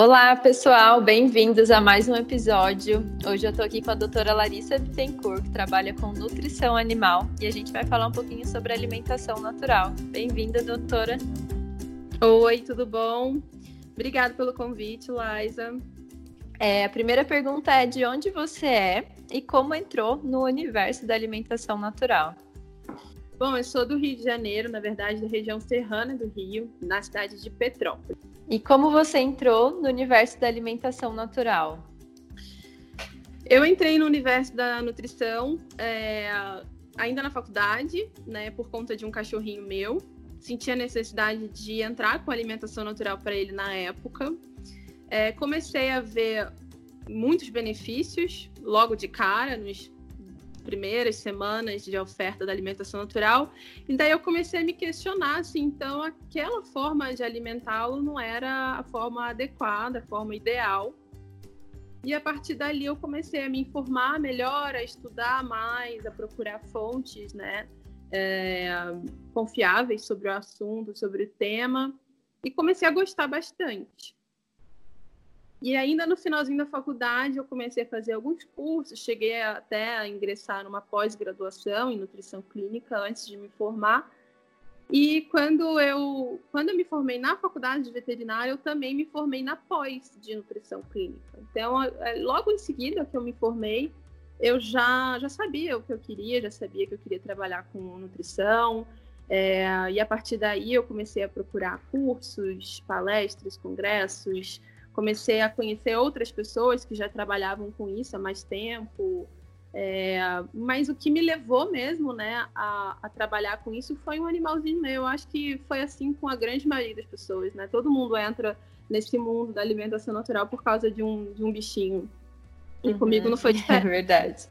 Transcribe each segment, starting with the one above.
Olá, pessoal, bem-vindos a mais um episódio. Hoje eu tô aqui com a doutora Larissa Bittencourt, que trabalha com nutrição animal, e a gente vai falar um pouquinho sobre alimentação natural. Bem-vinda, doutora. Oi, tudo bom? Obrigada pelo convite, Liza. É, a primeira pergunta é de onde você é e como entrou no universo da alimentação natural. Bom, eu sou do Rio de Janeiro, na verdade, da região serrana do Rio, na cidade de Petrópolis. E como você entrou no universo da alimentação natural? Eu entrei no universo da nutrição é, ainda na faculdade, né, por conta de um cachorrinho meu. Senti a necessidade de entrar com alimentação natural para ele na época. É, comecei a ver muitos benefícios logo de cara, nos primeiras semanas de oferta da alimentação natural. E daí eu comecei a me questionar se então aquela forma de alimentá-lo não era a forma adequada, a forma ideal. E a partir dali eu comecei a me informar melhor, a estudar mais, a procurar fontes, né, é, confiáveis sobre o assunto, sobre o tema, e comecei a gostar bastante. E ainda no finalzinho da faculdade eu comecei a fazer alguns cursos, cheguei até a ingressar numa pós-graduação em nutrição clínica antes de me formar. E quando eu, quando eu me formei na faculdade de veterinária, eu também me formei na pós de nutrição clínica. Então, logo em seguida que eu me formei, eu já, já sabia o que eu queria, já sabia que eu queria trabalhar com nutrição. É, e a partir daí eu comecei a procurar cursos, palestras, congressos, comecei a conhecer outras pessoas que já trabalhavam com isso há mais tempo. É, mas o que me levou mesmo né, a, a, trabalhar com isso foi um animalzinho meu. Eu acho que foi assim com a grande maioria das pessoas. Né? Todo mundo entra nesse mundo da alimentação natural por causa de um, de um bichinho. E uhum. comigo não foi diferente. É verdade.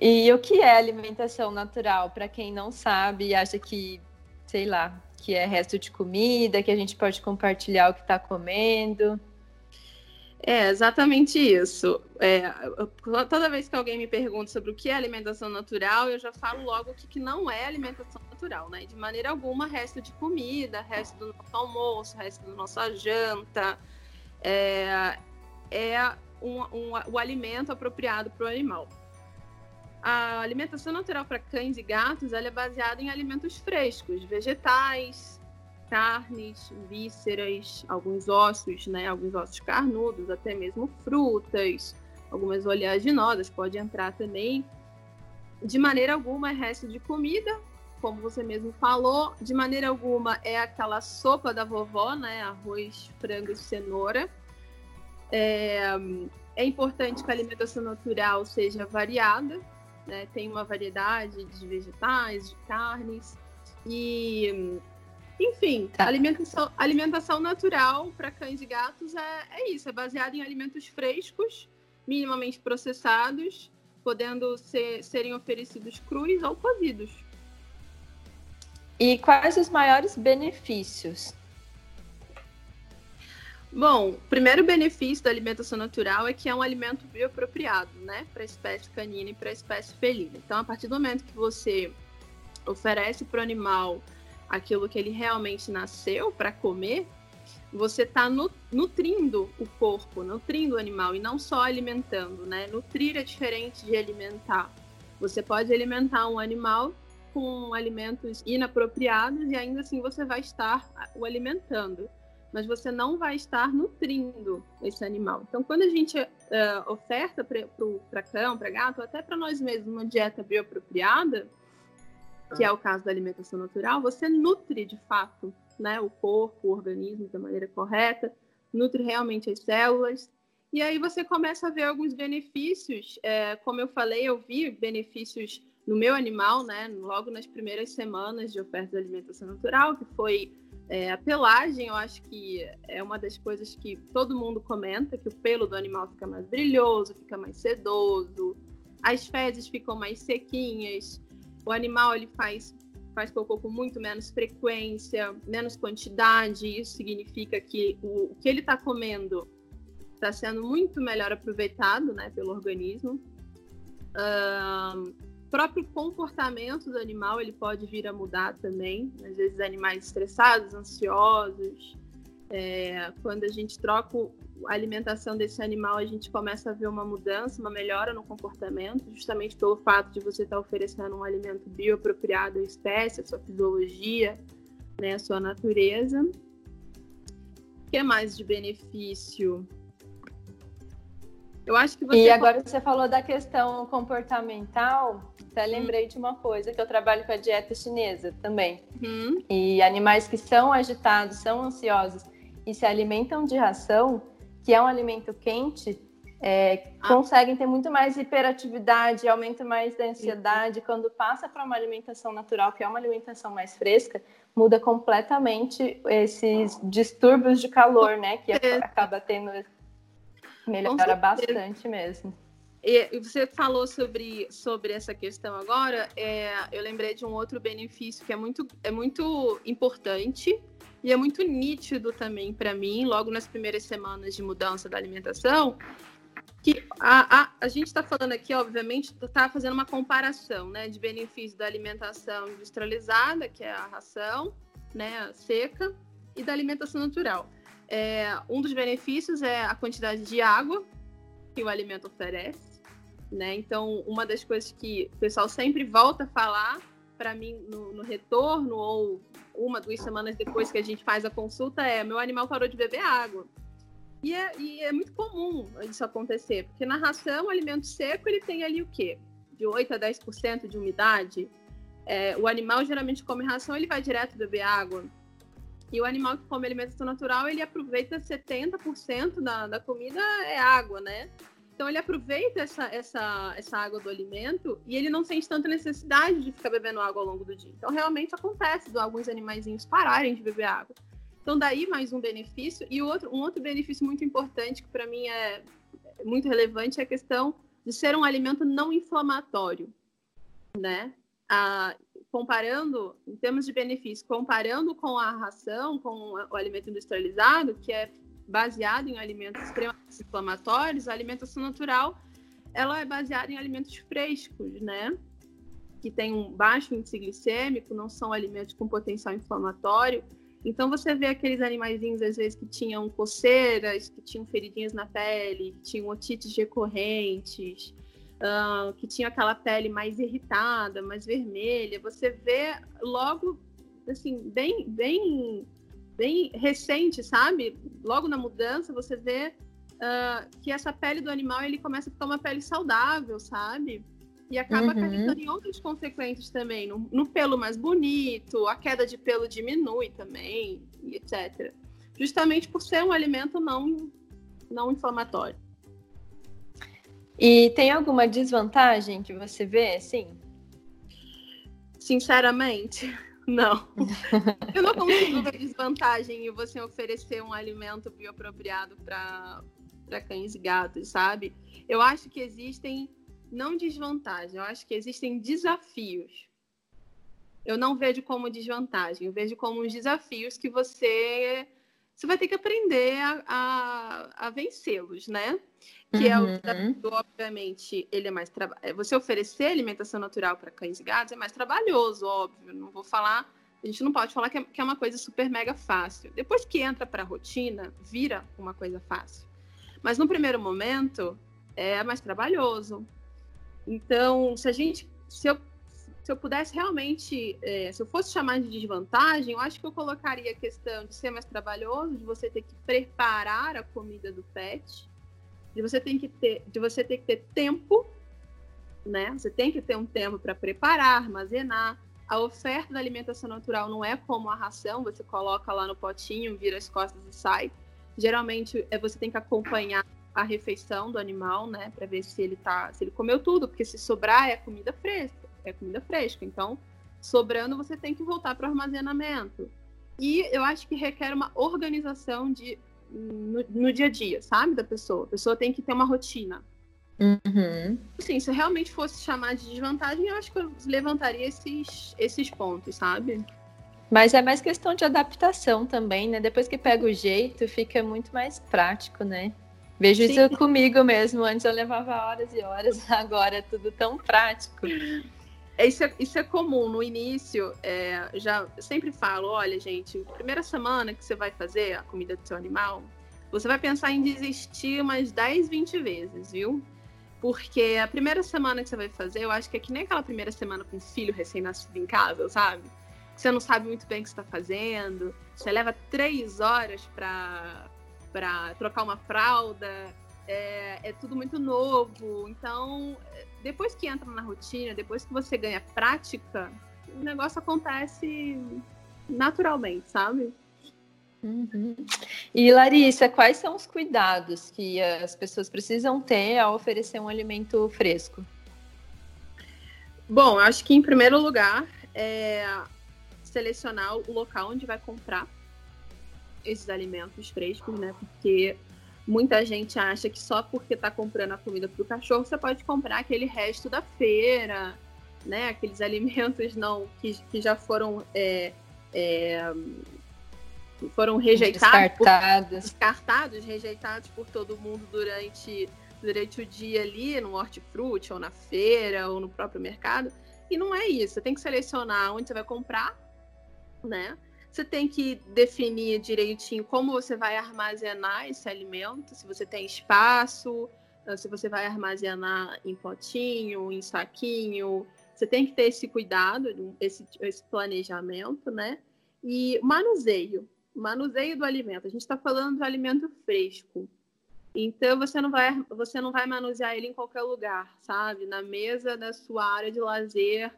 e o que é alimentação natural? Para quem não sabe e acha que, sei lá, que é resto de comida, que a gente pode compartilhar o que está comendo. É exatamente isso. É, toda vez que alguém me pergunta sobre o que é alimentação natural, eu já falo logo o que, que não é alimentação natural, né? De maneira alguma, resto de comida, resto do nosso almoço, resto da nossa janta, é, é um, um, o alimento apropriado para o animal. A alimentação natural para cães e gatos é baseada em alimentos frescos, vegetais, carnes, vísceras, alguns ossos, né, alguns ossos carnudos, até mesmo frutas, algumas oleaginosas pode entrar também. De maneira alguma é resto de comida, como você mesmo falou, de maneira alguma é aquela sopa da vovó, né, arroz, frango e cenoura. É, é importante que a alimentação natural seja variada, né? Tem uma variedade de vegetais, de carnes e enfim, tá. alimentação, alimentação natural para cães e gatos é, é isso, é baseada em alimentos frescos, minimamente processados, podendo ser, serem oferecidos crus ou cozidos. E quais os maiores benefícios Bom, o primeiro benefício da alimentação natural é que é um alimento bioapropriado, né, para a espécie canina e para a espécie felina. Então, a partir do momento que você oferece para o animal aquilo que ele realmente nasceu para comer, você está nutrindo o corpo, nutrindo o animal e não só alimentando, né? Nutrir é diferente de alimentar. Você pode alimentar um animal com alimentos inapropriados e ainda assim você vai estar o alimentando mas você não vai estar nutrindo esse animal. Então, quando a gente uh, oferta para cão, para gato, até para nós mesmos, uma dieta bioapropriada, que é o caso da alimentação natural, você nutre de fato né, o corpo, o organismo da maneira correta, nutre realmente as células. E aí você começa a ver alguns benefícios. É, como eu falei, eu vi benefícios no meu animal, né, logo nas primeiras semanas de oferta de alimentação natural, que foi é, a pelagem, eu acho que é uma das coisas que todo mundo comenta, que o pelo do animal fica mais brilhoso, fica mais sedoso, as fezes ficam mais sequinhas, o animal ele faz faz cocô com muito menos frequência, menos quantidade, isso significa que o, o que ele está comendo está sendo muito melhor aproveitado né, pelo organismo. Um, próprio comportamento do animal ele pode vir a mudar também. Às vezes animais estressados, ansiosos, É, quando a gente troca a alimentação desse animal, a gente começa a ver uma mudança, uma melhora no comportamento, justamente pelo fato de você estar oferecendo um alimento bioapropriado à espécie, à sua fisiologia, né, à sua natureza. O que é mais de benefício? Eu acho que você. E agora você falou da questão comportamental. Até lembrei de uma coisa que eu trabalho com a dieta chinesa também. Uhum. E animais que são agitados, são ansiosos e se alimentam de ração, que é um alimento quente, é, ah. conseguem ter muito mais hiperatividade, aumento mais da ansiedade. Uhum. Quando passa para uma alimentação natural, que é uma alimentação mais fresca, muda completamente esses distúrbios de calor, né? Que acaba tendo Melhora bastante mesmo. E você falou sobre, sobre essa questão agora, é, eu lembrei de um outro benefício que é muito, é muito importante e é muito nítido também para mim, logo nas primeiras semanas de mudança da alimentação, que a, a, a gente está falando aqui, obviamente, está fazendo uma comparação né, de benefícios da alimentação industrializada, que é a ração né, seca, e da alimentação natural. É, um dos benefícios é a quantidade de água que o alimento oferece, né? Então, uma das coisas que o pessoal sempre volta a falar para mim no, no, retorno ou uma, duas semanas depois que a gente faz a consulta é: meu animal parou de beber água. E é, e é muito comum isso acontecer, porque na ração, o alimento seco, ele tem ali o quê? De 8 a 10% de umidade. É, o animal geralmente come ração, ele vai direto beber água. E o animal que come alimentação natural, ele aproveita 70% da, da comida é água, né? Então ele aproveita essa, essa, essa água do alimento e ele não sente tanta necessidade de ficar bebendo água ao longo do dia. Então realmente acontece de alguns animaizinhos pararem de beber água. Então daí mais um benefício e outro, um outro benefício muito importante que para mim é muito relevante é a questão de ser um alimento não inflamatório, né? Comparando, em termos de benefício, comparando com a ração, com o alimento industrializado, que é baseado em alimentos extremamente inflamatórios, a alimentação natural ela é baseada em alimentos frescos, né? Que tem um baixo índice glicêmico, não são alimentos com potencial inflamatório. Então você vê aqueles animaizinhos às vezes que tinham coceiras, que tinham feridinhas na pele, que tinham otites recorrentes, uh, que tinha aquela pele mais irritada, mais vermelha, você vê logo, assim, bem, bem, bem recente, sabe? Logo na mudança, você vê uh, que essa pele do animal ele começa a ficar uma pele saudável, sabe? E acaba uhum. acarretando em outras consequências também, no, no, pelo mais bonito, a queda de pelo diminui também, etc. Justamente por ser um alimento não, não inflamatório. E tem alguma desvantagem que você vê, assim? Sinceramente, não. Eu não consigo ver desvantagem em você oferecer um alimento bioapropriado para cães e gatos, sabe? Eu acho que existem, não desvantagem, eu acho que existem desafios. Eu não vejo como desvantagem, eu vejo como os desafios que você você vai ter que aprender a, a, a vencê-los, né? Que uhum. é o uhum. desafio, obviamente, ele é mais tra... É, você oferecer alimentação natural para cães e gatos é mais trabalhoso, óbvio. Não vou falar, a gente não pode falar que é, que é uma coisa super mega fácil. Depois que entra para a rotina, vira uma coisa fácil. Mas no primeiro momento é mais trabalhoso. Então, se a gente, se eu se eu pudesse realmente, é, se eu fosse chamar de desvantagem, eu acho que eu colocaria a questão de ser mais trabalhoso, de você ter que preparar a comida do pet, de você ter que ter, de você ter que ter tempo, né? Você tem que ter um tempo para preparar, armazenar. A oferta da alimentação natural não é como a ração, você coloca lá no potinho, vira as costas e sai. Geralmente é você tem que acompanhar a refeição do animal, né, para ver se ele tá, se ele comeu tudo, porque se sobrar é comida fresca é comida fresca. Então, sobrando, você tem que voltar para o armazenamento. E eu acho que requer uma organização de, no, no, dia a dia, sabe? Da pessoa. A pessoa tem que ter uma rotina. Uhum. Sim, se eu realmente fosse chamar de desvantagem, eu acho que eu levantaria esses, esses pontos, sabe? Mas é mais questão de adaptação também, né? Depois que pega o jeito, fica muito mais prático, né? Vejo Sim. isso comigo mesmo. Antes eu levava horas e horas, agora é tudo tão prático. É, isso, é, isso é comum. No início, é, já sempre falo: olha, gente, primeira semana que você vai fazer a comida do seu animal, você vai pensar em desistir umas 10, 20 vezes, viu? Porque a primeira semana que você vai fazer, eu acho que é que nem aquela primeira semana com filho recém-nascido em casa, sabe? Você não sabe muito bem o que está fazendo, você leva três horas para trocar uma fralda, é, é tudo muito novo. Então, depois que entra na rotina, depois que você ganha prática, o negócio acontece naturalmente, sabe? Uhum. E Larissa, quais são os cuidados que as pessoas precisam ter ao oferecer um alimento fresco? Bom, acho que em primeiro lugar é selecionar o local onde vai comprar esses alimentos frescos, né? Porque Muita gente acha que só porque está comprando a comida para o cachorro você pode comprar aquele resto da feira, né? Aqueles alimentos não que, que já foram é, é, foram rejeitados, descartados. Por, descartados, rejeitados por todo mundo durante durante o dia ali no hortifruti ou na feira ou no próprio mercado. E não é isso. Você tem que selecionar onde você vai comprar, né? Você tem que definir direitinho como você vai armazenar esse alimento, se você tem espaço, ah, se você vai armazenar em potinho, em saquinho. Você tem que ter esse cuidado, esse, esse planejamento, né? E manuseio, manuseio do alimento. A gente está falando do alimento fresco. Então você não vai você não vai manusear ele em qualquer lugar, sabe? Na mesa da sua área de lazer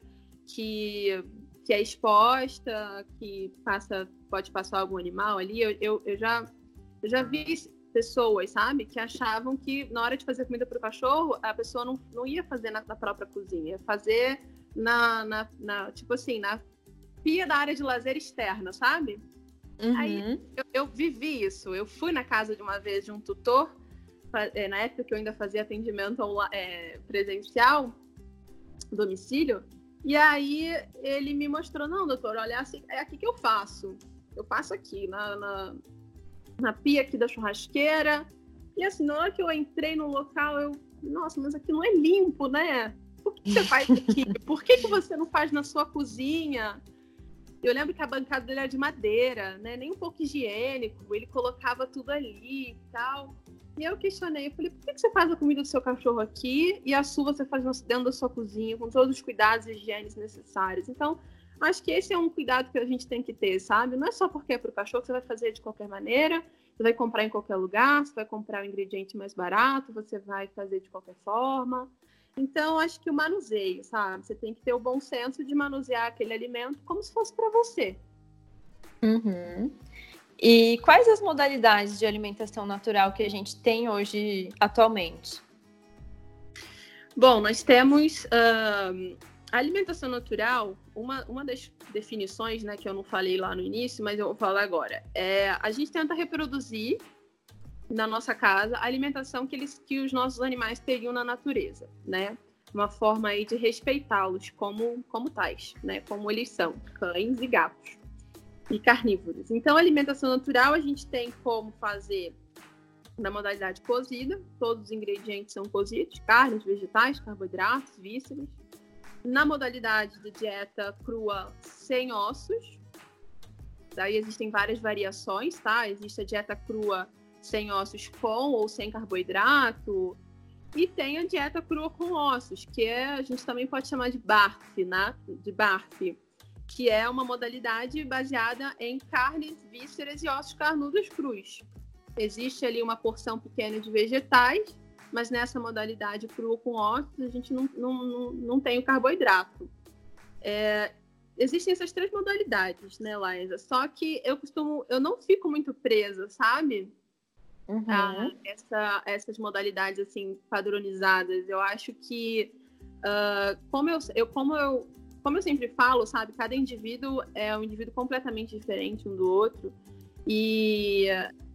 que que é exposta, que passa, pode passar algum animal ali. Eu, eu, eu já, eu já vi pessoas, sabe, que achavam que na hora de fazer comida para o cachorro, a pessoa não, não ia fazer na, na própria cozinha, ia fazer na, na, na, tipo assim, na pia da área de lazer externa, sabe? Uhum. Aí eu, eu, vivi isso. Eu fui na casa de uma vez de um tutor, é, na época que eu ainda fazia atendimento é, presencial, domicílio, e aí ele me mostrou, não, doutor, olha, assim, é aqui que eu faço. Eu faço aqui, na, na, na pia aqui da churrasqueira. E assim, na hora que eu entrei no local, eu, nossa, mas aqui não é limpo, né? Por que você faz aqui? Por que, que você não faz na sua cozinha? Eu lembro que a bancada dele era de madeira, né? Nem um pouco higiênico. Ele colocava tudo ali e tal. E eu questionei, falei, por que você faz a comida do seu cachorro aqui e a sua você faz dentro da sua cozinha, com todos os cuidados e higienes necessários? Então, acho que esse é um cuidado que a gente tem que ter, sabe? Não é só porque é para o cachorro que você vai fazer de qualquer maneira, você vai comprar em qualquer lugar, você vai comprar o um ingrediente mais barato, você vai fazer de qualquer forma. Então, acho que o manuseio, sabe? Você tem que ter o bom senso de manusear aquele alimento como se fosse para você. Uhum. E quais as modalidades de alimentação natural que a gente tem hoje atualmente? Bom, nós temos uh, a alimentação natural, uma, uma das definições, né, que eu não falei lá no início, mas eu vou falar agora. É, a gente tenta reproduzir na nossa casa a alimentação que, eles, que os nossos animais teriam na natureza, né? Uma forma aí de respeitá-los como, como tais, né? Como eles são, cães e gatos e carnívoros. Então, alimentação natural a gente tem como fazer na modalidade cozida, todos os ingredientes são cozidos, carnes, vegetais, carboidratos, vísceras. Na modalidade de dieta crua sem ossos, daí existem várias variações, tá? Existe a dieta crua sem ossos com ou sem carboidrato, e tem a dieta crua com ossos, que é, a gente também pode chamar de BARF, né? De BARF, que é uma modalidade baseada em carnes, vísceras e ossos carnudos crus. Existe ali uma porção pequena de vegetais, mas nessa modalidade crua com ossos a gente não, não, não, não tem o carboidrato. É, existem essas três modalidades, né, Liza? Só que eu costumo, eu não fico muito presa, sabe? Uhum. A essa, essas modalidades assim padronizadas. Eu acho que uh, como eu, eu como eu como eu sempre falo, sabe, cada indivíduo é um indivíduo completamente diferente um do outro. E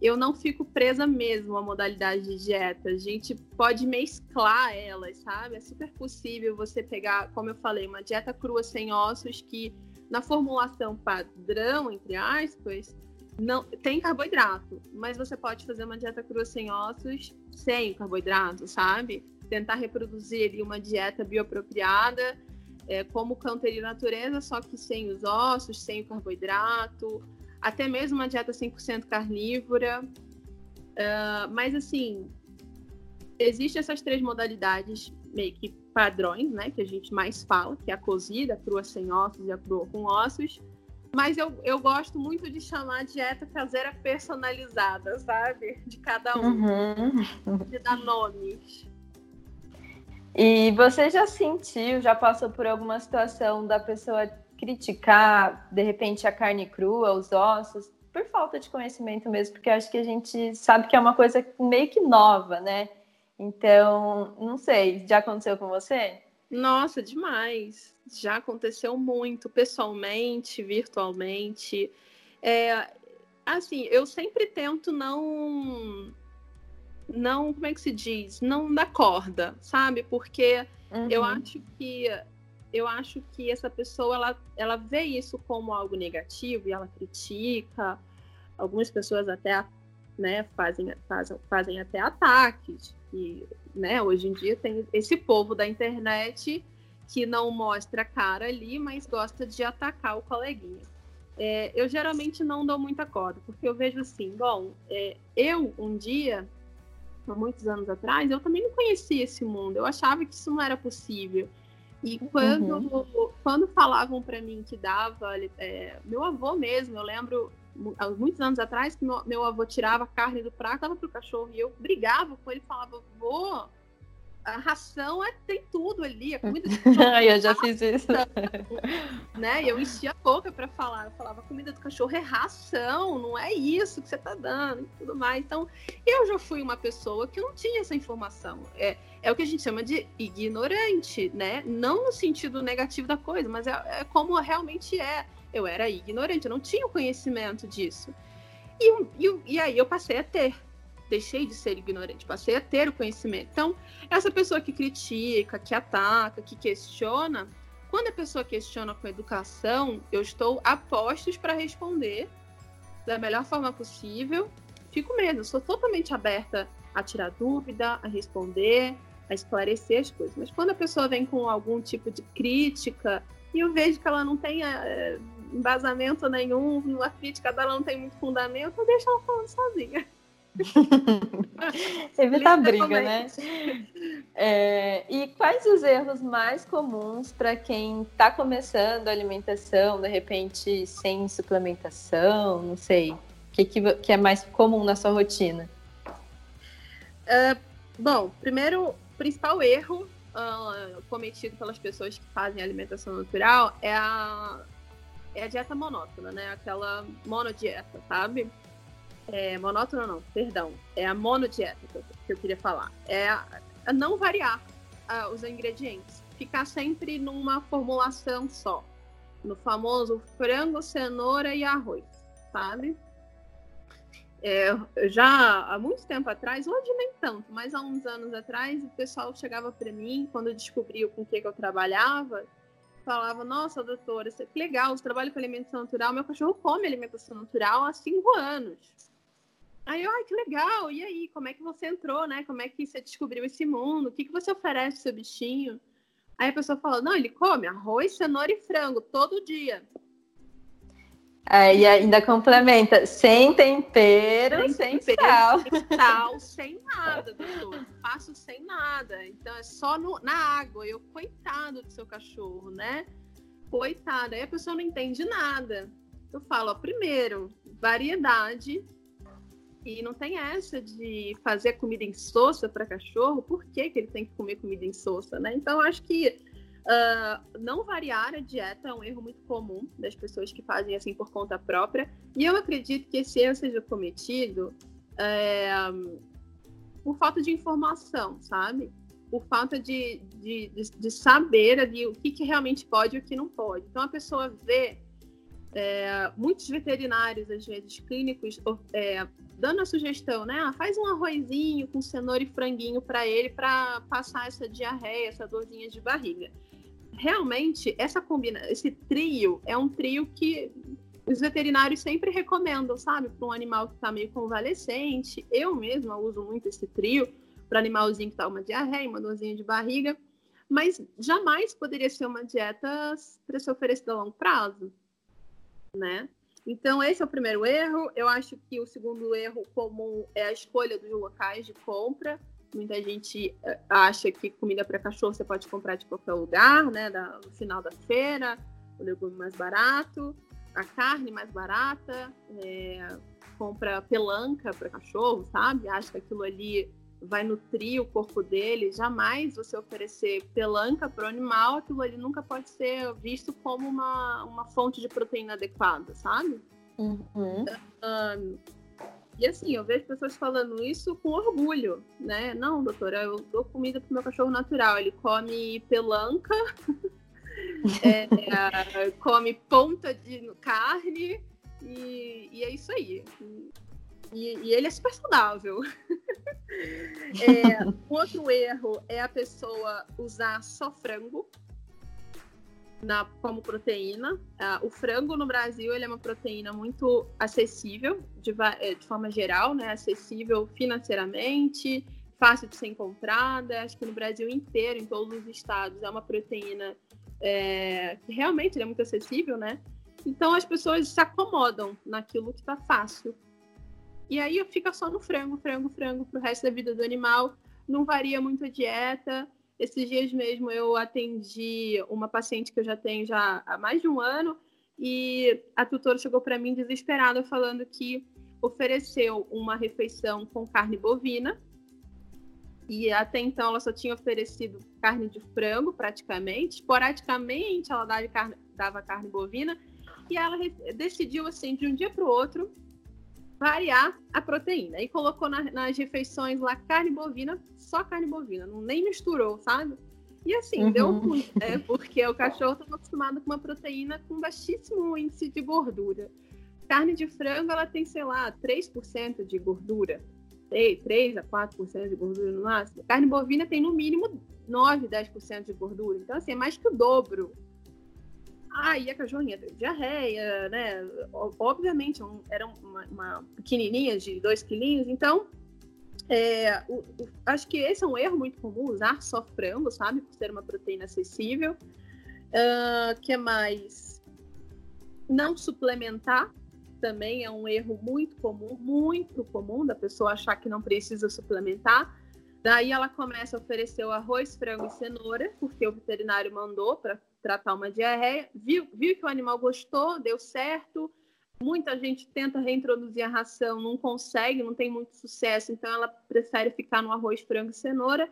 eu não fico presa mesmo à modalidade de dieta. A gente pode mesclar elas, sabe? É super possível você pegar, como eu falei, uma dieta crua sem ossos que na formulação padrão, entre aspas, não tem carboidrato, mas você pode fazer uma dieta crua sem ossos sem carboidrato, sabe? Tentar reproduzir ali uma dieta bioapropriada é, como canteria natureza, só que sem os ossos, sem o carboidrato, até mesmo uma dieta 100% carnívora. Uh, mas, assim, existem essas três modalidades meio que padrões, né, que a gente mais fala, que é a cozida, a crua sem ossos e a crua com ossos. Mas eu, eu gosto muito de chamar dieta caseira personalizada, sabe? De cada um. Uhum. De dar nomes. E você já sentiu, já passou por alguma situação da pessoa criticar, de repente, a carne crua, os ossos, por falta de conhecimento mesmo, porque acho que a gente sabe que é uma coisa meio que nova, né? Então, não sei, já aconteceu com você? Nossa, demais. Já aconteceu muito, pessoalmente, virtualmente. É, assim, eu sempre tento não. Não, como é que se diz? Não dar corda, sabe? Porque uhum. eu acho que eu acho que essa pessoa ela, ela vê isso como algo negativo e ela critica. Algumas pessoas até né, fazem, fazem, fazem até ataques. E, né, hoje em dia tem esse povo da internet que não mostra a cara ali, mas gosta de atacar o coleguinha. É, eu geralmente não dou muita corda, porque eu vejo assim, bom, é, eu um dia, há muitos anos atrás, eu também não conhecia esse mundo, eu achava que isso não era possível. E quando, uhum. quando falavam para mim que dava, é, meu avô mesmo, eu lembro há muitos anos atrás, que meu, meu avô tirava a carne do prato, dava pro cachorro, e eu brigava com ele, falava, vô, a ração é, tem tudo ali, a comida do cachorro. eu já fiz isso. né? Eu enchia a boca para falar, eu falava, a comida do cachorro é ração, não é isso que você tá dando e tudo mais. Então, eu já fui uma pessoa que não tinha essa informação. É, é o que a gente chama de ignorante, né? Não no sentido negativo da coisa, mas é, é como realmente é eu era ignorante, eu não tinha o conhecimento disso. E, e, e aí eu passei a ter. Deixei de ser ignorante, passei a ter o conhecimento. Então, essa pessoa que critica, que ataca, que questiona, quando a pessoa questiona com educação, eu estou a postos para responder da melhor forma possível. Fico mesmo, sou totalmente aberta a tirar dúvida, a responder, a esclarecer as coisas. Mas quando a pessoa vem com algum tipo de crítica e eu vejo que ela não tem é, embasamento nenhum, a crítica dela não tem muito fundamento, eu deixo ela falando sozinha. Evitar briga, né? É, e quais os erros mais comuns para quem está começando a alimentação, de repente sem suplementação, não sei, o que, que, que, é mais comum na sua rotina? Uh, bom, primeiro, o principal erro uh, cometido pelas pessoas que fazem alimentação natural é a é a dieta monótona, né? Aquela monodieta, sabe? É, monótona não, perdão. É a monodieta que eu, que eu queria falar. É não variar os ingredientes. Ficar sempre numa formulação só. No famoso frango, cenoura e arroz, sabe? É, já há muito tempo atrás, hoje nem tanto, mas há uns anos atrás, o pessoal chegava para mim, quando descobriu com o que, que eu trabalhava, falava, nossa, doutora, que legal, você trabalha com alimentação natural, meu cachorro come alimentação natural há cinco anos. Aí eu, ai, que legal, e aí, como é que você entrou, né? Como é que você descobriu esse mundo? O que, que você oferece pro seu bichinho? Aí a pessoa fala, não, ele come arroz, cenoura e frango todo dia. É, e ainda complementa, sem tempero, sem, sem tempero, sal. Sem sal, sem nada, doutor. Faço sem nada. Então é só no, na água. Eu, coitado do seu cachorro, né? Coitado. Aí a pessoa não entende nada. Eu falo, ó, primeiro, variedade. E não tem essa de fazer comida insossa para cachorro. Por que, que ele tem que comer comida insossa, né? Então, acho que Uh, não variar a dieta é um erro muito comum das pessoas que fazem assim por conta própria. E eu acredito que esse erro seja cometido é, por falta de informação, sabe? Por falta de, de, de, de saber ali o que, que, realmente pode e o que não pode. Então a pessoa vê é, muitos veterinários, às vezes clínicos, é, dando a sugestão, né? Ah, faz um arrozinho com cenoura e franguinho para ele para passar essa diarreia, essa dorzinha de barriga realmente essa combina, esse trio é um trio que os veterinários sempre recomendam, sabe, para um animal que está meio convalescente. Eu mesma uso muito esse trio para animalzinho que está uma diarreia, uma dorzinha de barriga. mas jamais poderia ser uma dieta para ser oferecida a longo prazo, né? Então, esse é o primeiro erro. Eu acho que o segundo erro comum é a escolha dos locais de compra. Muita gente eh, acha que comida para cachorro você pode comprar de qualquer lugar, né? no final da feira, o legume mais barato, a carne mais barata, é, compra pelanca para cachorro, sabe? Acha que aquilo ali vai nutrir o corpo dele, jamais você oferecer pelanca para o animal, aquilo ali nunca pode ser visto como uma, uma fonte de proteína adequada, sabe? Uhum. Um, e assim, eu vejo pessoas falando isso com orgulho, né? Não, doutora, eu dou comida pro meu cachorro natural. Ele come pelanca, é, come ponta de carne e, e é isso aí. E, e, ele é super saudável. é, um outro erro é a pessoa usar só frango na, como proteína. Uh, o frango no Brasil ele é uma proteína muito acessível, de, é, de forma geral, né? acessível financeiramente, fácil de ser encontrada. Acho que no Brasil inteiro, em todos os estados, é uma proteína é, que realmente é muito acessível, né? Então as pessoas se acomodam naquilo que está fácil e aí fica só no frango, frango, frango pro resto da vida do animal. Não varia muito a dieta. Esses dias mesmo eu atendi uma paciente que eu já tenho já há mais de um ano e a tutora chegou para mim desesperada falando que ofereceu uma refeição com carne bovina e até então ela só tinha oferecido carne de frango praticamente, esporadicamente ela dava carne, dava carne bovina e ela decidiu assim de um dia para o outro variar a proteína. E colocou na, nas refeições lá carne bovina, só carne bovina, não nem misturou, sabe? E assim, uhum. deu ruim, né? Porque o cachorro estava acostumado com uma proteína com baixíssimo índice de gordura. Carne de frango, ela tem, sei lá, 3% de gordura. 3 a 4% de gordura no máximo. Carne bovina tem no mínimo 9, 10% de gordura. Então, assim, é mais que o dobro Aí a cachorrinha teve diarreia, né? Obviamente, um, era uma, uma, pequenininha de dois quilinhos. Então, é, o, o, acho que esse é um erro muito comum, usar só frango, sabe? Por ser uma proteína acessível. Uh, que mais? Não suplementar também é um erro muito comum, muito comum da pessoa achar que não precisa suplementar. Daí ela começa a oferecer o arroz, frango e cenoura, porque o veterinário mandou para tratar uma diarreia, viu, viu que o animal gostou, deu certo. Muita gente tenta reintroduzir a ração, não consegue, não tem muito sucesso, então ela prefere ficar no arroz, frango e cenoura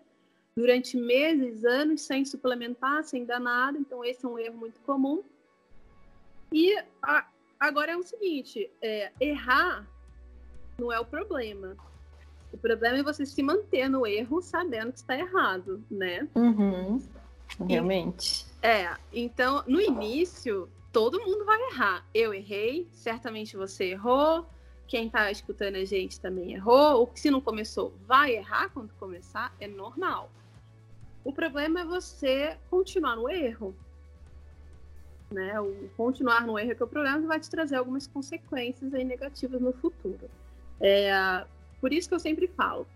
durante meses, anos, sem suplementar, sem dar nada. Então, esse é um erro muito comum. E a, agora é o seguinte: é, errar não é o problema. O problema é você se manter no erro sabendo que está errado, né? Uhum. Realmente. É, então, no início, todo mundo vai errar. Eu errei, certamente você errou, quem está escutando a gente também errou, ou se não começou, vai errar quando começar, é normal. O problema é você continuar no erro. Né? O continuar no erro é que é o problema vai te trazer algumas consequências aí negativas no futuro. É, por isso que eu sempre falo,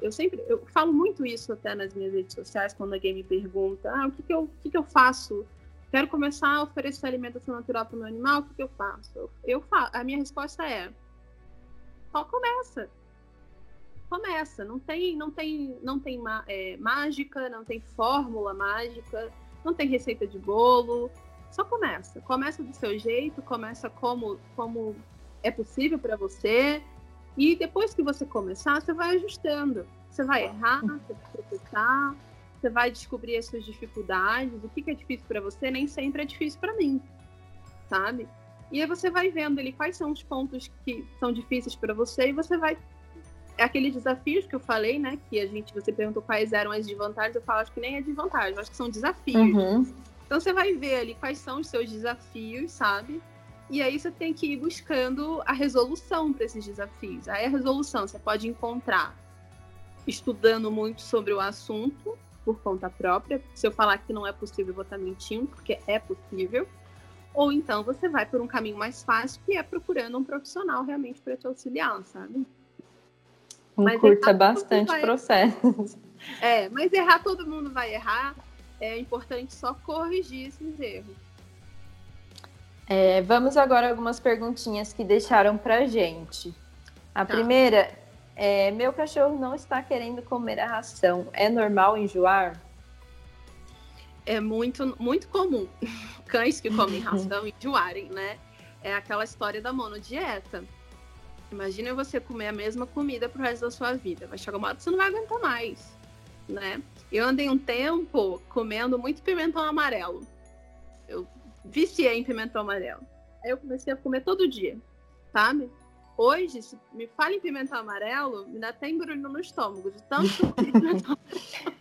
eu sempre eu falo muito isso até nas minhas redes sociais quando alguém me pergunta ah, o que, que, eu, o que, que eu faço? Quero começar a oferecer alimentação natural para o meu animal o que, que eu faço? Eu, eu faço a minha resposta é só começa. Começa. Não tem não tem não tem é, mágica não tem fórmula mágica não tem receita de bolo. Só começa. Começa do seu jeito começa como como é possível para você e depois que você começar, você vai ajustando. Você vai errar, você vai tropeçar, você vai descobrir as suas dificuldades. O que, é difícil para você nem sempre é difícil para mim, sabe? E aí você vai vendo ali quais são os pontos que são difíceis para você e você vai aqueles desafios que eu falei, né? Que a gente, você perguntou quais eram as desvantagens, eu falo, acho que nem é desvantagem, acho que são desafios. Uhum. Então você vai ver ali quais são os seus desafios, sabe? E aí você tem que ir buscando a resolução para esses desafios. Aí a resolução você pode encontrar estudando muito sobre o assunto por conta própria. Se eu falar que não é possível, eu vou estar mentindo, porque é possível. Ou então você vai por um caminho mais fácil, que é procurando um profissional realmente para te auxiliar, sabe? Encurta bastante vai... processo. É, mas errar todo mundo vai errar. é importante só corrigir esses erros. É, vamos agora algumas perguntinhas que deixaram pra gente. A tá. primeira é: meu cachorro não está querendo comer a ração. É normal enjoar? É muito, muito comum cães que comem ração enjoarem, né? É aquela história da monodieta. Imagina você comer a mesma comida pro resto da sua vida. Vai chegar uma hora que você não vai aguentar mais, né? Eu andei um tempo comendo muito pimentão amarelo. Eu viciei em pimentão amarelo. Aí eu comecei a comer todo dia, sabe? Hoje, se me fala em pimentão amarelo, me dá até embrulho no estômago, de tanto pimentão amarelo.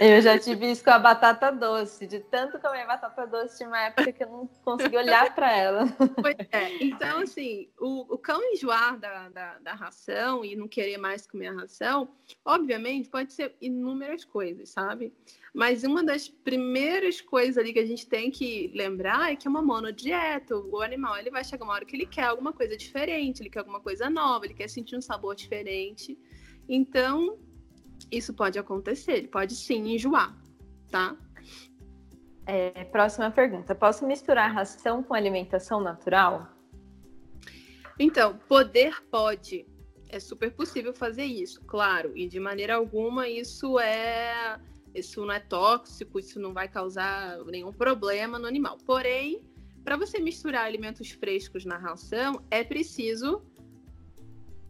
Eu já tive isso com a batata doce. De tanto comer batata doce, tinha uma época que eu não consegui olhar para ela. Pois é. Então, assim, o, o cão enjoar da, da, da, ração e não querer mais comer a ração, obviamente, pode ser inúmeras coisas, sabe? Mas uma das primeiras coisas ali que a gente tem que lembrar é que é uma monodieta. O animal ele vai chegar uma hora que ele quer alguma coisa diferente, ele quer alguma coisa nova, ele quer sentir um sabor diferente. Então, isso pode acontecer, ele pode sim enjoar, tá? É, próxima pergunta: posso misturar ração com alimentação natural? Então, poder pode. É super possível fazer isso, claro, e de maneira alguma isso é isso não é tóxico, isso não vai causar nenhum problema no animal. Porém, para você misturar alimentos frescos na ração, é preciso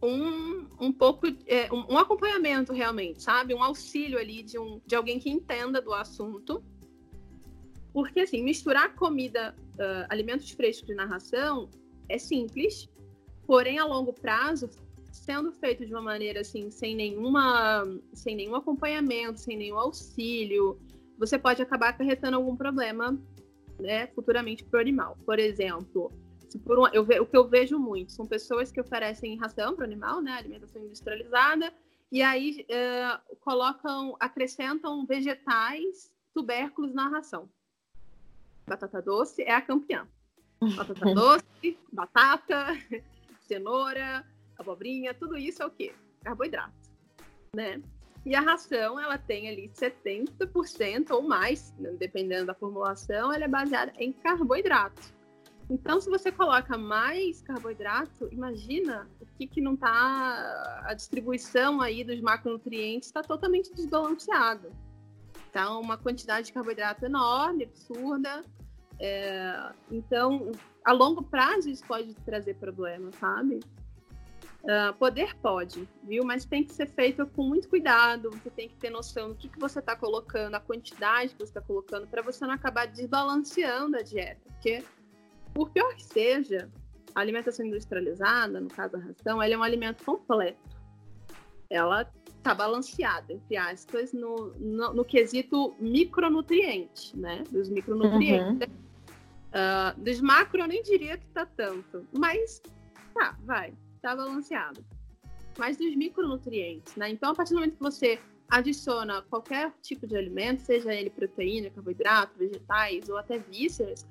um, um pouco, é, um, um, acompanhamento realmente, sabe? Um auxílio ali de, um, de alguém que entenda do assunto. Porque, assim, misturar comida, uh, alimentos frescos na ração é simples, porém, a longo prazo, sendo feito de uma maneira, assim, sem nenhuma, sem nenhum acompanhamento, sem nenhum auxílio, você pode acabar acarretando algum problema, né, futuramente para o animal. Por exemplo, um, eu, o que eu vejo muito são pessoas que oferecem ração para o animal, né, alimentação industrializada, e aí uh, colocam, acrescentam vegetais, tubérculos na ração. Batata doce é a campeã. Batata doce, batata, cenoura, abobrinha, tudo isso é o quê? Carboidrato, né? E a ração, ela tem ali 70% ou mais, dependendo da formulação, ela é baseada em carboidrato. Então, se você coloca mais carboidrato, imagina o que, que não está. A distribuição aí dos macronutrientes está totalmente desbalanceada. Então, uma quantidade de carboidrato enorme, absurda. É, então, a longo prazo, isso pode trazer problema, sabe? Uh, poder pode, viu? Mas tem que ser feito com muito cuidado. Você tem que ter noção do que, que você está colocando, a quantidade que você está colocando, para você não acabar desbalanceando a dieta. Porque por pior que seja, a alimentação industrializada, no caso a ração, ela é um alimento completo. Ela está balanceada, entre aspas, no, no, no, quesito micronutriente, né? Dos micronutrientes. Uhum. Uh, dos macro eu nem diria que está tanto, mas tá, vai, está balanceado. Mas dos micronutrientes, né? Então, a partir do momento que você adiciona qualquer tipo de alimento, seja ele proteína, carboidrato, vegetais ou até vísceras,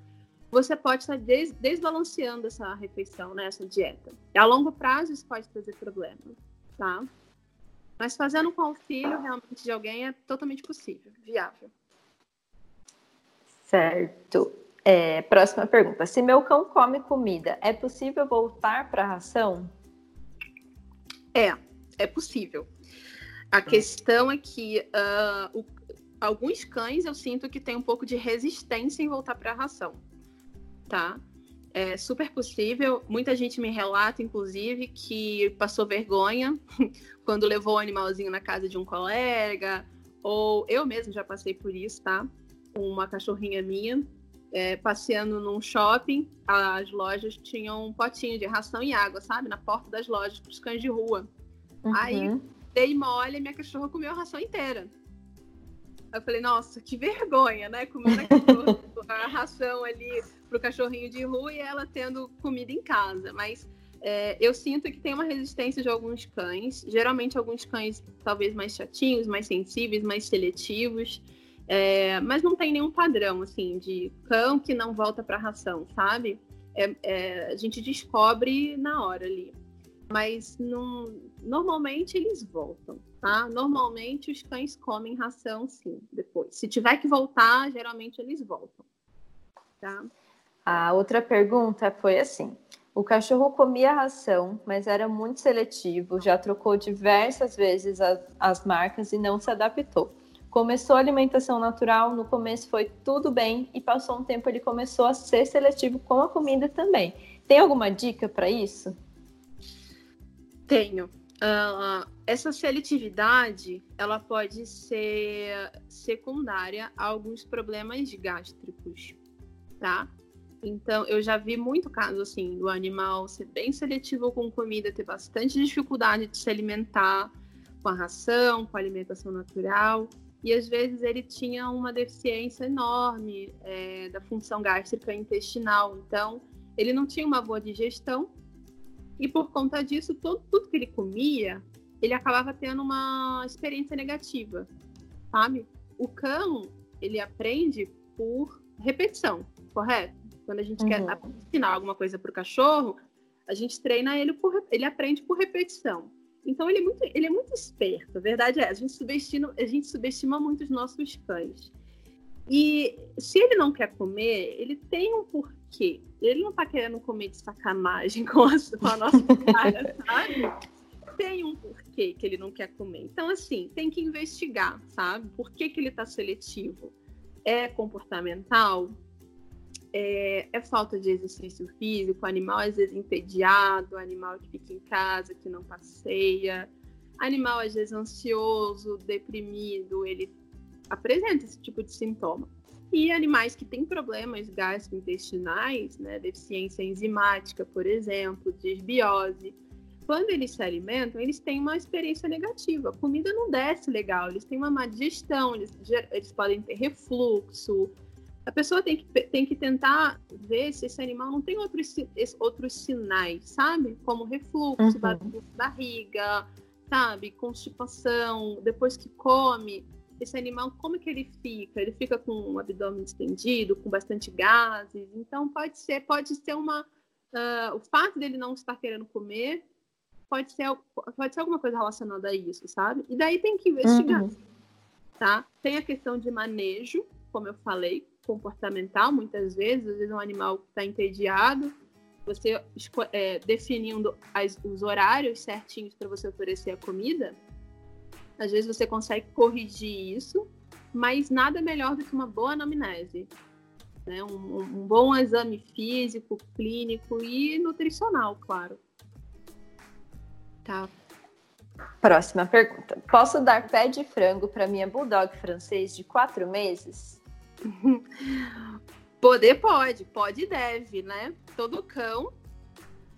você pode estar des desbalanceando essa refeição, né, essa dieta. E a longo prazo isso pode trazer problemas, tá? Mas fazendo com auxílio realmente de alguém é totalmente possível, viável. Certo. É, próxima pergunta. Se meu cão come comida, é possível voltar para a ração? É, é possível. A questão é que uh, o, alguns cães eu sinto que tem um pouco de resistência em voltar para a ração tá? É super possível. Muita gente me relata, inclusive, que passou vergonha quando levou o animalzinho na casa de um colega, ou eu mesmo já passei por isso, tá? Uma cachorrinha minha, é, passeando num shopping, as lojas tinham um potinho de ração e água, sabe? Na porta das lojas para os cães de rua. Uhum. Aí dei mole e minha cachorra comeu a ração inteira. Eu falei, nossa, que vergonha, né? Comendo a ração ali pro cachorrinho de rua e ela tendo comida em casa. Mas é, eu sinto que tem uma resistência de alguns cães, geralmente alguns cães talvez mais chatinhos, mais sensíveis, mais seletivos. É, mas não tem nenhum padrão, assim, de cão que não volta para ração, sabe? É, é, a gente descobre na hora ali. Mas não, normalmente eles voltam. Tá? Normalmente os cães comem ração sim, depois. Se tiver que voltar, geralmente eles voltam. Tá? A outra pergunta foi assim: o cachorro comia ração, mas era muito seletivo, já trocou diversas vezes as, as marcas e não se adaptou. Começou a alimentação natural, no começo foi tudo bem e passou um tempo ele começou a ser seletivo com a comida também. Tem alguma dica para isso? Tenho. Uh, essa seletividade ela pode ser secundária a alguns problemas gástricos, tá? Então, eu já vi muito caso assim do animal ser bem seletivo com comida, ter bastante dificuldade de se alimentar com a ração, com a alimentação natural, e às vezes ele tinha uma deficiência enorme é, da função gástrica intestinal. Então, ele não tinha uma boa digestão, e por conta disso, todo, tudo que ele comia, ele acabava tendo uma experiência negativa, sabe? O cão, ele aprende por repetição, correto? Quando a gente uhum. quer ensinar alguma coisa para o cachorro, a gente treina ele por ele aprende por repetição. Então ele é muito, ele é muito esperto. A verdade é, a gente subestima, a gente subestima muito os nossos cães. E se ele não quer comer, ele tem um porquê. Ele não está querendo comer de sacanagem com a, com a nossa cara, sabe? Tem um porquê que ele não quer comer. Então, assim, tem que investigar, sabe? Por que, que ele está seletivo? É comportamental? é, é, falta de exercício físico, animal às vezes entediado, animal que fica em casa, que não passeia, animal às vezes ansioso, deprimido, ele apresenta esse tipo de sintoma. E animais que têm problemas gastrointestinais, né, deficiência enzimática, por exemplo, desbiose, quando eles se alimentam, eles têm uma experiência negativa. A comida não desce legal, eles têm uma má digestão, eles, eles podem ter refluxo, a pessoa tem que, tem que tentar ver se esse animal não tem outros, outros sinais, sabe? Como refluxo, uhum. barriga, sabe? Constipação, depois que come, esse animal, como que ele fica? Ele fica com o abdômen estendido, com bastante gases. Então, pode ser, pode ser uma... Uh, o fato dele não estar querendo comer pode ser, pode ser alguma coisa relacionada a isso, sabe? E daí tem que investigar, uhum. tá? Tem a questão de manejo, como eu falei, comportamental, muitas vezes, às vezes um animal está entediado, você é, definindo as, os horários certinhos para você oferecer a comida, às vezes você consegue corrigir isso, mas nada melhor do que uma boa anamnese. Né? Um, um bom exame físico, clínico e nutricional, claro. Tá. Próxima pergunta. Posso dar pé de frango para minha bulldog francês de quatro meses? Poder pode, pode e deve, né? Todo cão,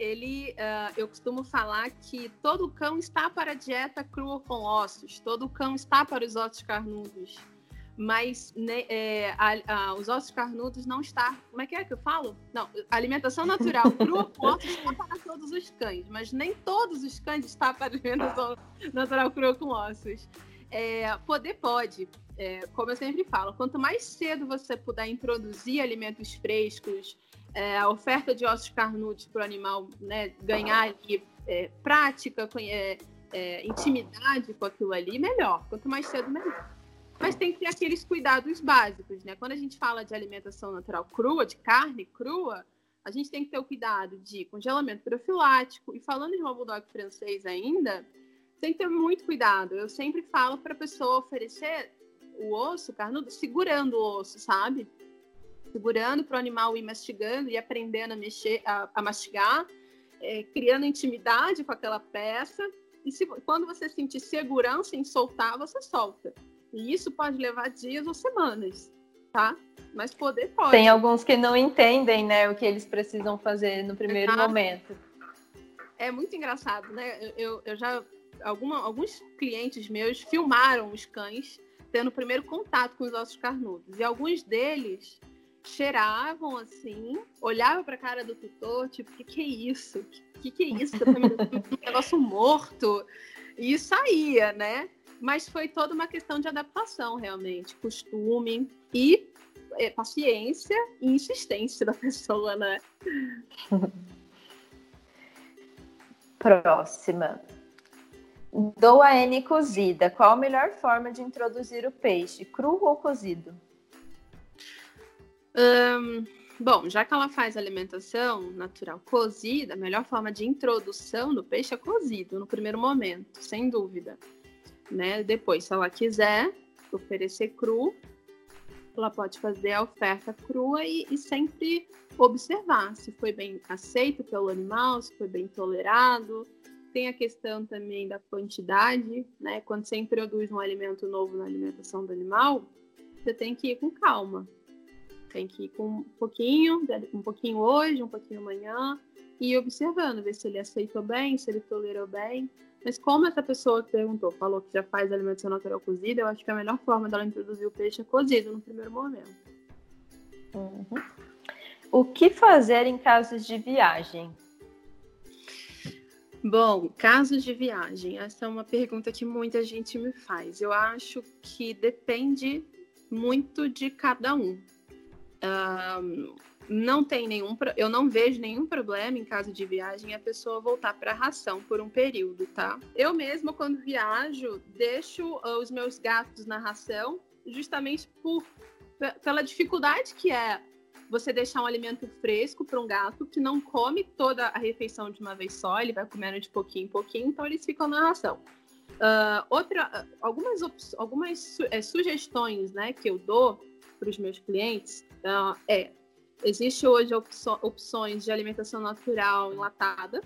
ele, uh, eu costumo falar que todo cão está para a dieta crua com ossos, todo cão está para os ossos carnudos, mas né, é, a, a, os ossos carnudos não está. Como é que é que eu falo? Não, alimentação natural crua com ossos está para todos os cães, mas nem todos os cães estão para alimentação natural crua com ossos. É, poder pode, é, como eu sempre falo, quanto mais cedo você puder introduzir alimentos frescos, é, a oferta de ossos carnudos para o animal né, ganhar ali, é, prática, é, é, intimidade com aquilo ali, melhor. Quanto mais cedo, melhor. Mas tem que ter aqueles cuidados básicos, né? Quando a gente fala de alimentação natural crua, de carne crua, a gente tem que ter o cuidado de congelamento profilático. E falando de bulldog francês ainda, tem que ter muito cuidado. Eu sempre falo para a pessoa oferecer o osso carnudo segurando o osso, sabe? Segurando para o animal ir mastigando e aprendendo a mexer, a, a mastigar, é, criando intimidade com aquela peça. E se, quando você sentir segurança em soltar, você solta. E isso pode levar dias ou semanas, tá? Mas poder pode. Tem alguns que não entendem, né, o que eles precisam fazer no primeiro Exato. momento. É muito engraçado, né? Eu, eu já alguma, alguns clientes meus filmaram os cães tendo o primeiro contato com os ossos carnudos. E alguns deles cheiravam assim, olhavam para a cara do tutor, tipo, o que, que é isso? O que, que, é isso? um negócio morto. E saía, né? Mas foi toda uma questão de adaptação, realmente, costume e é, paciência e insistência da pessoa, né? Próxima. Doa N cozida. Qual a melhor forma de introduzir o peixe, cru ou cozido? Bom, já que ela faz alimentação natural cozida, a melhor forma de introdução do peixe é cozido no primeiro momento, sem dúvida. Né? Depois, se ela quiser oferecer cru, ela pode fazer a oferta crua e, e sempre observar se foi bem aceito pelo animal, se foi bem tolerado. Tem a questão também da quantidade, né? Quando você introduz um alimento novo na alimentação do animal, você tem que ir com calma. Tem que ir com um pouquinho, um pouquinho hoje, um pouquinho amanhã, e ir observando, ver se ele aceitou bem, se ele tolerou bem. Mas como essa pessoa que perguntou falou que já faz alimentação natural cozida, eu acho que a melhor forma dela introduzir o peixe é cozido no primeiro momento. Uhum. O que fazer em casos de viagem? Bom, casos de viagem, essa é uma pergunta que muita gente me faz. Eu acho que depende muito de cada um. um não tem nenhum, eu não vejo nenhum problema em caso de viagem a pessoa voltar para a ração por um período, tá? Eu mesma quando viajo deixo uh, os meus gatos na ração, justamente por pela dificuldade que é você deixar um alimento fresco para um gato que não come toda a refeição de uma vez só, ele vai comendo de pouquinho em pouquinho, então eles ficam na ração. Uh, outra, algumas, algumas su é, sugestões né, que eu dou para os meus clientes uh, é Existe hoje opções de alimentação natural enlatada,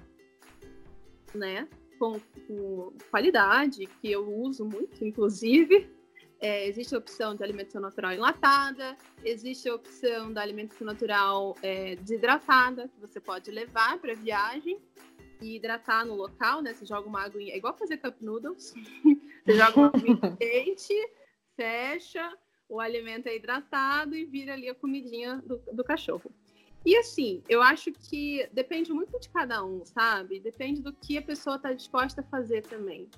né? Com, com, qualidade, que eu uso muito, inclusive. É, existe a opção de alimentação natural enlatada, existe a opção da alimentação natural é, desidratada, que você pode levar para viagem e hidratar no local, né? Você joga uma água, é igual fazer cup noodles. você joga uma água quente, fecha, o alimento é hidratado e vira ali a comidinha do, do cachorro. E assim, eu acho que depende muito de cada um, sabe? Depende do que a pessoa está disposta a fazer também.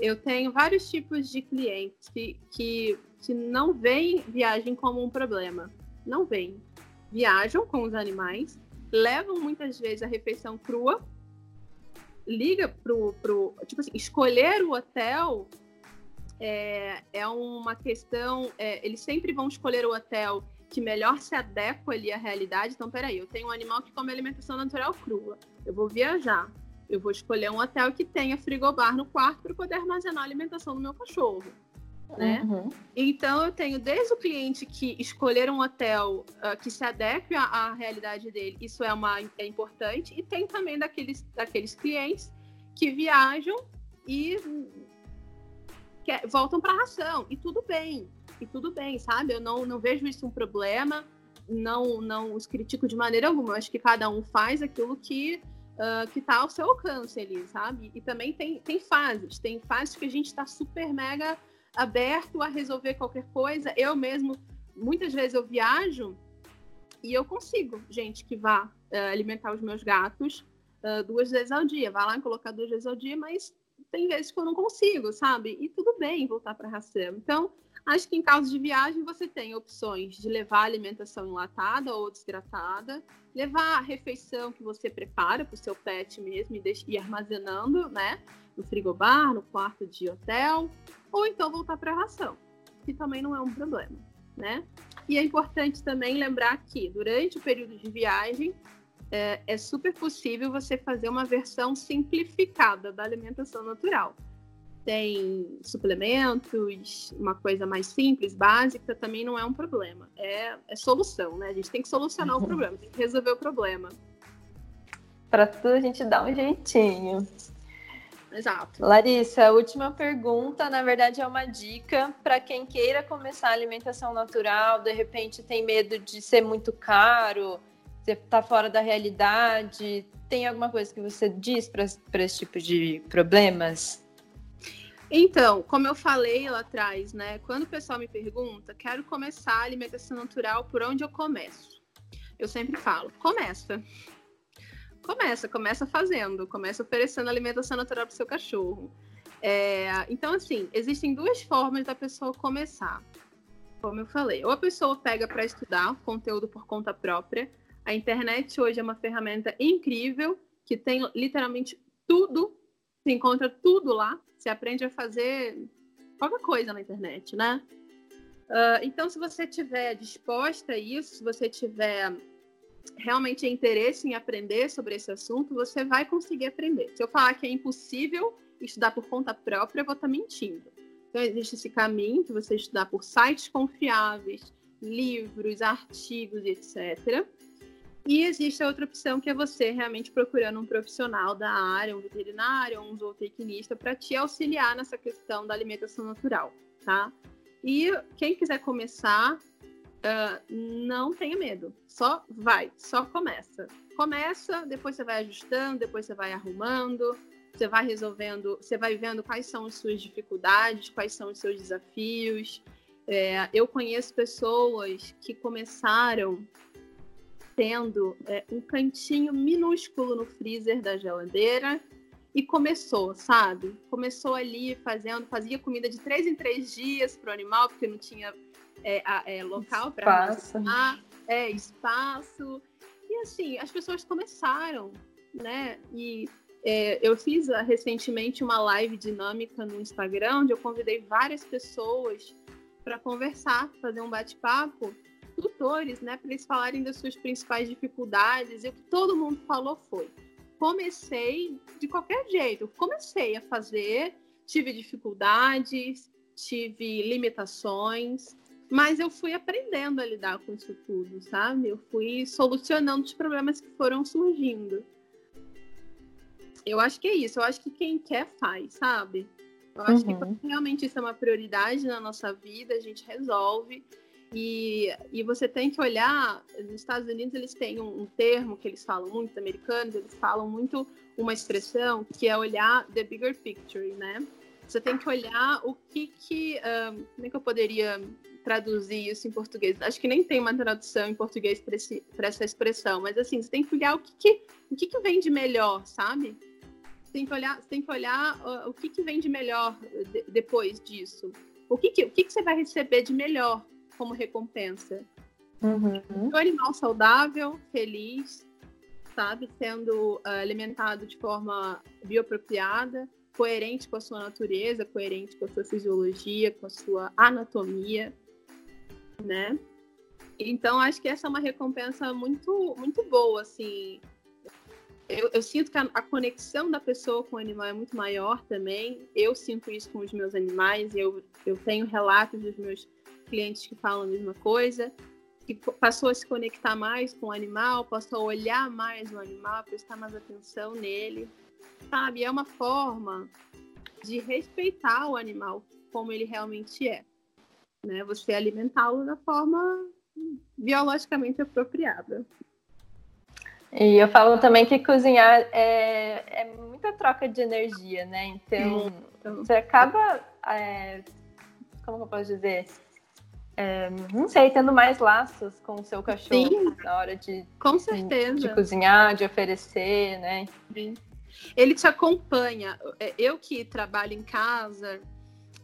Eu tenho vários tipos de clientes que, que, que não veem viagem como um problema. Não veem. Viajam com os animais, levam muitas vezes a refeição crua, liga pro, pro tipo assim, escolher o hotel é, é uma questão. É, eles sempre vão escolher o hotel que melhor se adequa ali à realidade. Então, peraí, eu tenho um animal que come alimentação natural crua. Eu vou viajar. Eu vou escolher um hotel que tenha frigobar no quarto para poder armazenar a alimentação do meu cachorro. Né? Uhum. Então eu tenho desde o cliente que escolher um hotel uh, que se adeque à, à, realidade dele, isso é uma é importante, e tem também daqueles, daqueles clientes que viajam e quer, voltam para a ração. E tudo bem. E tudo bem, sabe? Eu não, não vejo isso um problema. Não, não os critico de maneira alguma. Eu acho que cada um faz aquilo que uh, que está ao seu alcance ali, sabe? E também tem, tem fases. Tem fases que a gente está super mega aberto a resolver qualquer coisa. Eu mesmo, muitas vezes eu viajo e eu consigo gente que vá uh, alimentar os meus gatos uh, duas vezes ao dia. Vai lá colocar duas vezes ao dia, mas tem vezes que eu não consigo, sabe? E tudo bem voltar para a ração. Então, acho que em caso de viagem você tem opções de levar alimentação enlatada ou desidratada, levar a refeição que você prepara para o seu pet mesmo e ir armazenando, né? No frigobar, no quarto de hotel, ou então voltar para a ração, que também não é um problema, né? E é importante também lembrar que durante o período de viagem é, é super possível você fazer uma versão simplificada da alimentação natural. Tem suplementos, uma coisa mais simples, básica, também não é um problema. É, é solução, né? A gente tem que solucionar o problema, tem que resolver o problema. Para tudo a gente dá um jeitinho. Exato. Larissa, última pergunta, na verdade é uma dica para quem queira começar a alimentação natural, de repente tem medo de ser muito caro, você está fora da realidade? Tem alguma coisa que você diz para esse tipo de problemas? Então, como eu falei lá atrás, né? Quando o pessoal me pergunta, quero começar a alimentação natural, por onde eu começo? Eu sempre falo, começa. Começa, começa fazendo, começa oferecendo alimentação natural para o seu cachorro. É, então, assim, existem duas formas da pessoa começar. Como eu falei, ou a pessoa pega para estudar conteúdo por conta própria, a internet hoje é uma ferramenta incrível que tem literalmente tudo Você encontra tudo lá. Você aprende a fazer qualquer coisa na internet, né? Uh, então, se você tiver disposta a isso, se você tiver realmente interesse em aprender sobre esse assunto, você vai conseguir aprender. Se eu falar que é impossível estudar por conta própria, eu vou estar mentindo. Então, existe esse caminho de você estudar por sites confiáveis, livros, artigos, etc. E existe a outra opção que é você realmente procurando um profissional da área, um veterinário, um zootecnista, para te auxiliar nessa questão da alimentação natural, tá? E quem quiser começar, uh, não tenha medo, só vai, só começa. Começa, depois você vai ajustando, depois você vai arrumando, você vai resolvendo, você vai vendo quais são as suas dificuldades, quais são os seus desafios. É, eu conheço pessoas que começaram tendo é, um cantinho minúsculo no freezer da geladeira e começou, sabe? Começou ali fazendo, fazia comida de três em três dias para o animal, porque não tinha é, é, local para armazenar, é, espaço. E assim, as pessoas começaram, né? E é, eu fiz uh, recentemente uma live dinâmica no Instagram, onde eu convidei várias pessoas para conversar, fazer um bate-papo, tutores, né, para eles falarem das suas principais dificuldades. E o que todo mundo falou foi: comecei de qualquer jeito, comecei a fazer, tive dificuldades, tive limitações, mas eu fui aprendendo a lidar com isso tudo, sabe? Eu fui solucionando os problemas que foram surgindo. Eu acho que é isso. Eu acho que quem quer faz, sabe? Eu acho uhum. que realmente isso é uma prioridade na nossa vida, a gente resolve. E, e você tem que olhar, nos Estados Unidos eles têm um, um termo que eles falam muito, os americanos, eles falam muito uma expressão que é olhar the bigger picture, né? Você tem que olhar o que que... Um, como é que eu poderia traduzir isso em português? Acho que nem tem uma tradução em português para essa expressão, mas assim, você tem que olhar o que, que, o que, que vem de melhor, sabe? Você tem que olhar, tem que olhar o que, que vem de melhor de, depois disso. O que, que, o que, que você vai receber de melhor como recompensa? Uhum. Um animal saudável, feliz, sabe? Sendo uh, alimentado de forma bioapropriada, coerente com a sua natureza, coerente com a sua fisiologia, com a sua anatomia, né? Então, acho que essa é uma recompensa muito, muito boa, assim, eu, eu, sinto que a, a, conexão da pessoa com o animal é muito maior também. Eu sinto isso com os meus animais. Eu, eu tenho relatos dos meus clientes que falam a mesma coisa. Que passou a se conectar mais com o animal, passou a olhar mais o animal, prestar mais atenção nele. Sabe? É uma forma de respeitar o animal como ele realmente é. Né? Você alimentá-lo da forma biologicamente apropriada. E eu falo também que cozinhar é, é muita troca de energia, né? Então, você acaba. É, como eu posso dizer? É, não sei, tendo mais laços com o seu cachorro Sim, na hora de, com certeza. De, de cozinhar, de oferecer, né? Sim. Ele te acompanha. É, eu que trabalho em casa,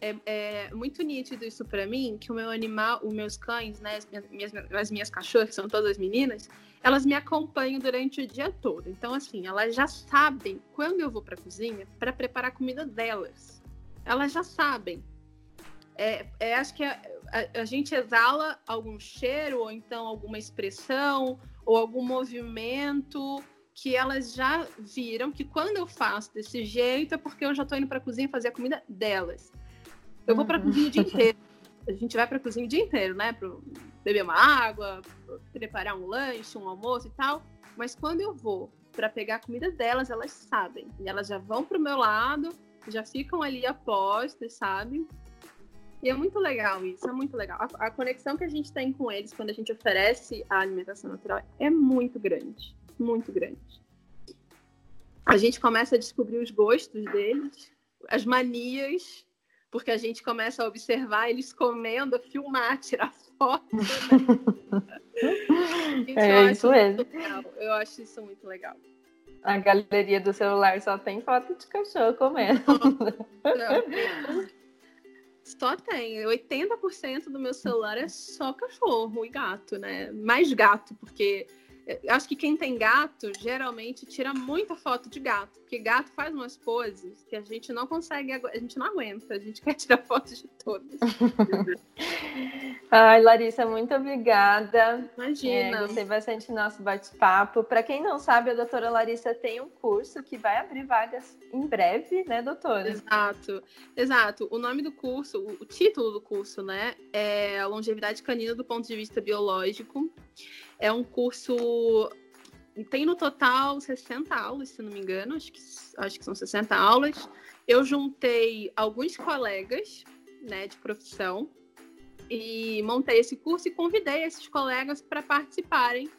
é, é, muito nítido isso para mim, que o meu animal, os meus cães, né, as minhas, as minhas cachorras, que são todas meninas, elas me acompanham durante o dia todo. Então, assim, elas já sabem quando eu vou para cozinha para preparar a comida delas. Elas já sabem. É, é acho que a, a, a, gente exala algum cheiro, ou então alguma expressão, ou algum movimento que elas já viram que quando eu faço desse jeito é porque eu já estou indo para a cozinha fazer a comida delas. Eu vou para a uhum. cozinha o dia inteiro. A gente vai para a cozinha o dia inteiro, né? Para beber uma água, preparar um lanche, um almoço e tal. Mas quando eu vou para pegar a comida delas, elas sabem. E elas já vão pro meu lado, já ficam ali apostas, sabe? E é muito legal isso, é muito legal. A, a, conexão que a gente tem com eles quando a gente oferece a alimentação natural é muito grande, muito grande. A gente começa a descobrir os gostos deles, as manias, porque a gente começa a observar eles comendo, filmar, tirar foto. Né? é isso mesmo. Eu acho isso muito legal. A galeria do celular só tem foto de cachorro comendo. Não, só tem. 80% do meu celular é só cachorro e gato, né? Mais gato, porque acho que quem tem gato geralmente tira muita foto de gato, porque gato faz umas poses que a gente não consegue, a gente não aguenta, a gente quer tirar fotos de todas. Ai, Larissa, muito obrigada. Imagina. É, gostei bastante do nosso bate-papo. Para quem não sabe, a doutora Larissa tem um curso que vai abrir vagas em breve, né, doutora? Exato, exato. O nome do curso, o título do curso, né, é Longevidade Canina do ponto de vista biológico. É um curso. Tem no total 60 aulas, se não me engano, acho que, acho que são 60 aulas. Eu juntei alguns colegas né, de profissão e montei esse curso e convidei esses colegas para participarem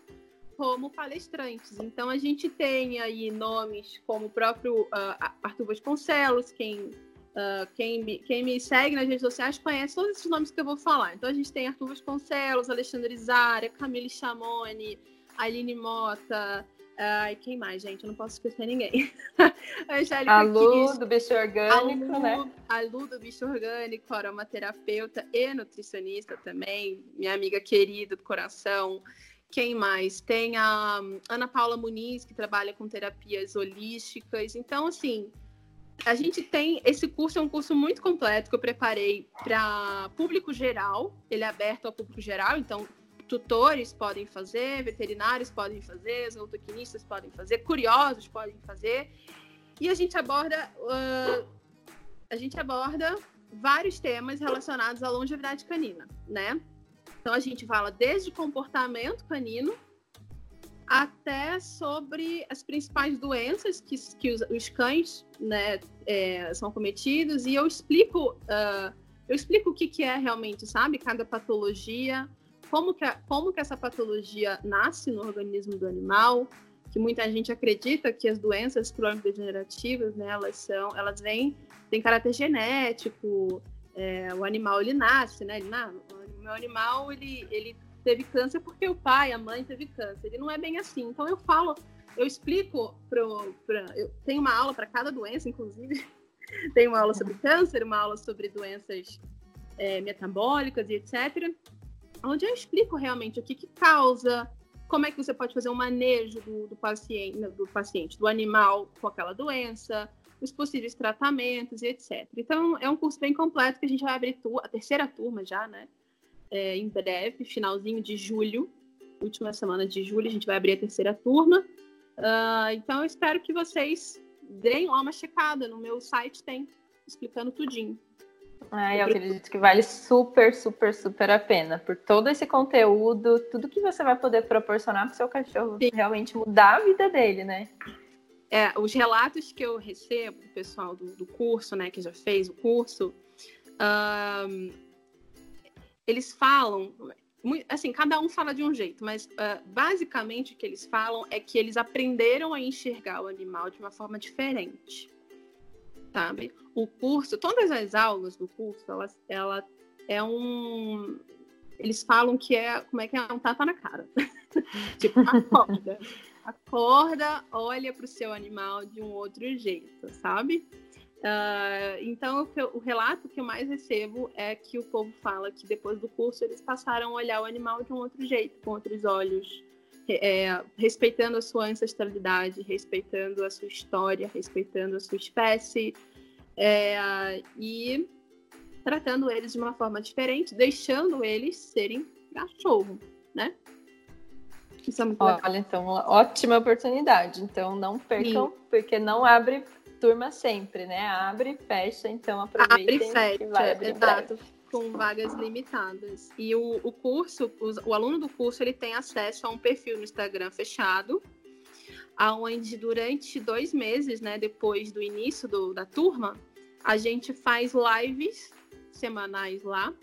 como palestrantes. Então a gente tem aí nomes como o próprio uh, Arthur Vasconcelos, quem, uh, quem, me, quem me segue nas redes sociais conhece todos esses nomes que eu vou falar. Então a gente tem Arthur Vasconcelos, Alexandre Zara, Camille Chamoni, Aline Mota, Ai, quem mais, gente? Eu não posso esquecer ninguém. a Lu do bicho orgânico, a Lu, né? A Lu do bicho orgânico, aromaterapeuta e nutricionista também, minha amiga querida do coração. Quem mais? Tem a Ana Paula Muniz, que trabalha com terapias holísticas. Então, assim, a gente tem. Esse curso é um curso muito completo que eu preparei para público geral. Ele é aberto ao público geral, então tutores podem fazer, veterinários podem fazer, zootecnistas podem fazer, curiosos podem fazer. E a gente aborda uh, a gente aborda vários temas relacionados à longevidade canina, né? Então a gente fala desde comportamento canino até sobre as principais doenças que, que os, os cães né, é, são cometidos e eu explico uh, eu explico o que, que é realmente, sabe? Cada patologia, como que, como que essa patologia nasce no organismo do animal, que muita gente acredita que as doenças crônico-degenerativas, né, elas são, elas vêm, têm caráter genético, é, o animal ele nasce, né, ele, o meu animal ele, ele teve câncer porque o pai, a mãe teve câncer, ele não é bem assim, então eu falo, eu explico, pro, eu tenho uma aula para cada doença, inclusive, tem uma aula sobre câncer, uma aula sobre doenças é, metabólicas e etc onde eu explico realmente o que, que causa, como é que você pode fazer um manejo do, do, paciente, do paciente, do animal com aquela doença, os possíveis tratamentos e etc. Então, é um curso bem completo que a gente vai abrir a terceira turma já, né? É, em breve, finalzinho de julho, última semana de julho, a gente vai abrir a terceira turma. Uh, então, eu espero que vocês deem lá uma checada. No meu site tem, explicando tudinho. Ah, eu acredito que vale super, super, super a pena. Por todo esse conteúdo, tudo que você vai poder proporcionar para o seu cachorro Sim. realmente mudar a vida dele, né? É, os relatos que eu recebo do pessoal do, do curso, né, que já fez o curso, um, eles falam, assim, cada um fala de um jeito, mas uh, basicamente o que eles falam é que eles aprenderam a enxergar o animal de uma forma diferente sabe? O curso, todas as aulas do curso, ela, ela é um. Eles falam que é. Como é que é? Um tapa na cara. tipo, acorda. acorda, olha para o seu animal de um outro jeito, sabe? Uh, então, o, o, relato que eu mais recebo é que o povo fala que depois do curso eles passaram a olhar o animal de um outro jeito, com outros olhos, é, respeitando a sua ancestralidade, respeitando a sua história, respeitando a sua espécie é, e tratando eles de uma forma diferente, deixando eles serem cachorro, né? Isso é Olha, legal. então, ótima oportunidade. Então, não percam, Sim. porque não abre turma sempre, né? Abre e fecha, então aproveitem. Abre e fecha, exato com vagas limitadas. E o, o curso, o, o, aluno do curso, ele tem acesso a um perfil no Instagram fechado, aonde durante dois meses, né, depois do início do, da turma, a gente faz lives semanais lá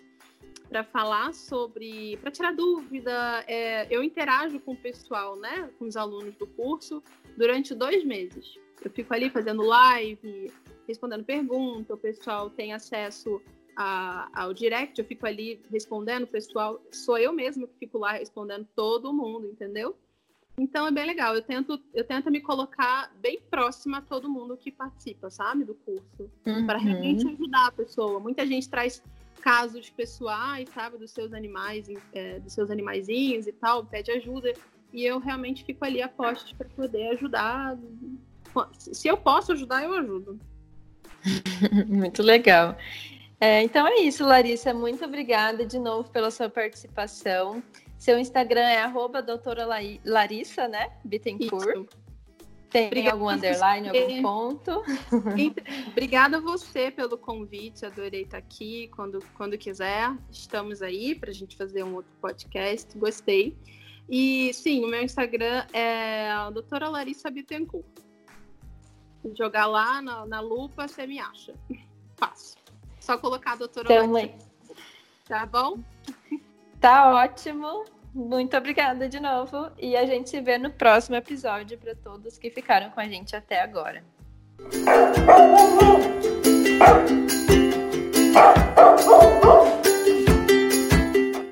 para falar sobre, para tirar dúvida. É, eu interajo com o pessoal, né, com os alunos do curso durante dois meses. Eu fico ali fazendo live, respondendo perguntas, o pessoal tem acesso a, ao direct, eu fico ali respondendo, o pessoal, sou eu mesma que fico lá respondendo todo mundo, entendeu? Então é bem legal. Eu tento, eu tento me colocar bem próxima a todo mundo que participa, sabe, do curso, uhum. para realmente ajudar a pessoa. Muita gente traz casos pessoais, sabe, dos seus animais, é, dos seus animaizinhos e tal, pede ajuda. e eu realmente fico ali a postos para poder ajudar. Se eu posso ajudar, eu ajudo. Muito legal. É, então é isso, Larissa. Muito obrigada de novo pela sua participação. Seu Instagram é arroba doutora Larissa, né? Bittencourt. Isso. Tem Obrigada algum underline, algum ponto? Obrigada a você pelo convite, adorei estar aqui. Quando, quando quiser, estamos aí para a gente fazer um outro podcast. Gostei. E sim, o meu Instagram é a doutora Larissa Bittencourt. Jogar lá na, na lupa, você me acha. Fácil. Só colocar a doutora. Larissa. Tá bom? Tá ótimo. Muito obrigada de novo e a gente se vê no próximo episódio para todos que ficaram com a gente até agora.